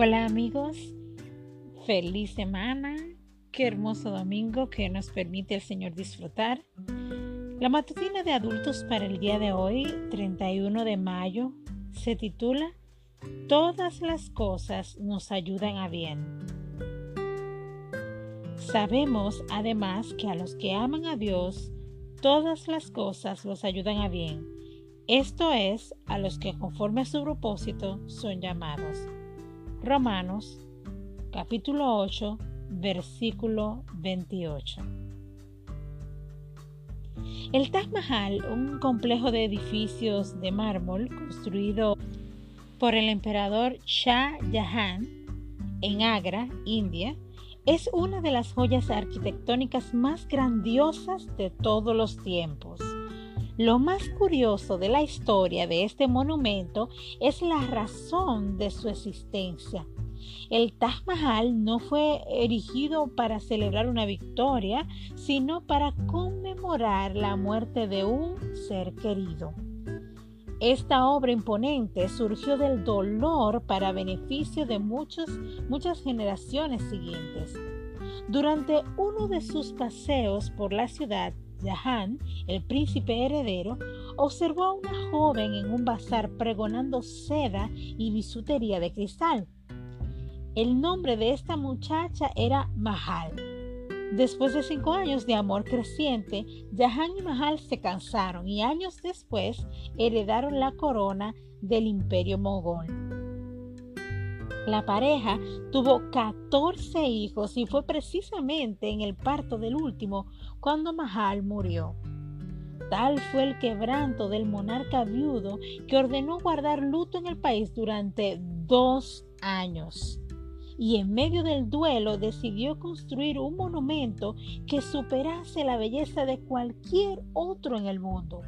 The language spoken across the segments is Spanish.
Hola amigos, feliz semana, qué hermoso domingo que nos permite el Señor disfrutar. La matutina de adultos para el día de hoy, 31 de mayo, se titula Todas las cosas nos ayudan a bien. Sabemos además que a los que aman a Dios, todas las cosas los ayudan a bien. Esto es, a los que conforme a su propósito son llamados. Romanos capítulo 8 versículo 28. El Taj Mahal, un complejo de edificios de mármol construido por el emperador Shah Jahan en Agra, India, es una de las joyas arquitectónicas más grandiosas de todos los tiempos. Lo más curioso de la historia de este monumento es la razón de su existencia. El Taj Mahal no fue erigido para celebrar una victoria, sino para conmemorar la muerte de un ser querido. Esta obra imponente surgió del dolor para beneficio de muchos, muchas generaciones siguientes. Durante uno de sus paseos por la ciudad, Jahan, el príncipe heredero, observó a una joven en un bazar pregonando seda y bisutería de cristal. El nombre de esta muchacha era Mahal. Después de cinco años de amor creciente, Jahan y Mahal se cansaron y años después heredaron la corona del imperio mogol. La pareja tuvo 14 hijos y fue precisamente en el parto del último cuando Mahal murió. Tal fue el quebranto del monarca viudo que ordenó guardar luto en el país durante dos años. Y en medio del duelo decidió construir un monumento que superase la belleza de cualquier otro en el mundo.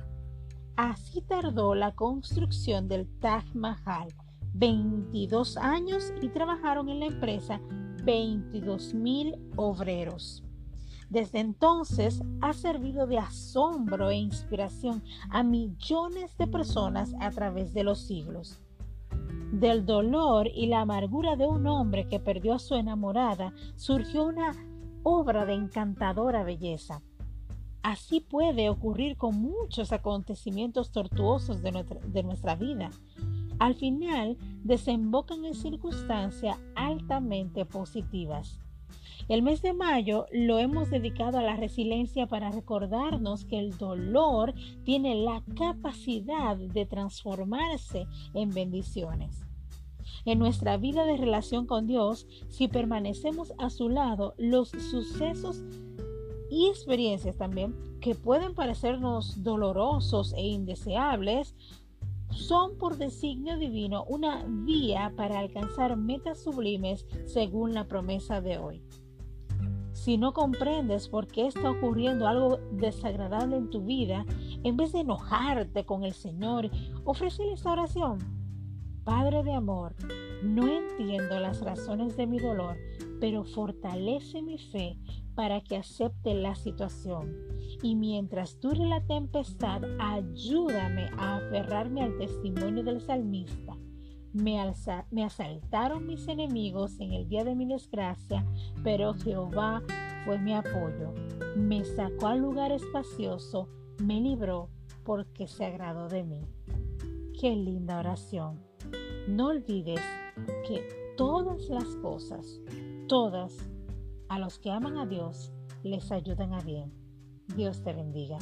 Así tardó la construcción del Taj Mahal 22 años y trabajaron en la empresa 22 mil obreros. Desde entonces ha servido de asombro e inspiración a millones de personas a través de los siglos. Del dolor y la amargura de un hombre que perdió a su enamorada surgió una obra de encantadora belleza. Así puede ocurrir con muchos acontecimientos tortuosos de nuestra, de nuestra vida al final desembocan en circunstancias altamente positivas. El mes de mayo lo hemos dedicado a la resiliencia para recordarnos que el dolor tiene la capacidad de transformarse en bendiciones. En nuestra vida de relación con Dios, si permanecemos a su lado, los sucesos y experiencias también que pueden parecernos dolorosos e indeseables son por designio divino una vía para alcanzar metas sublimes según la promesa de hoy. Si no comprendes por qué está ocurriendo algo desagradable en tu vida, en vez de enojarte con el Señor, ofrécele esta oración. Padre de amor, no entiendo las razones de mi dolor, pero fortalece mi fe para que acepte la situación. Y mientras dure la tempestad, ayúdame a aferrarme al testimonio del salmista. Me, asaltaron mis enemigos en el día de mi desgracia, pero Jehová fue mi apoyo. Me sacó al lugar espacioso, me libró porque se agradó de mí. Qué linda oración. No olvides que todas las cosas, todas a los que aman a Dios les ayudan a bien. Dios te bendiga.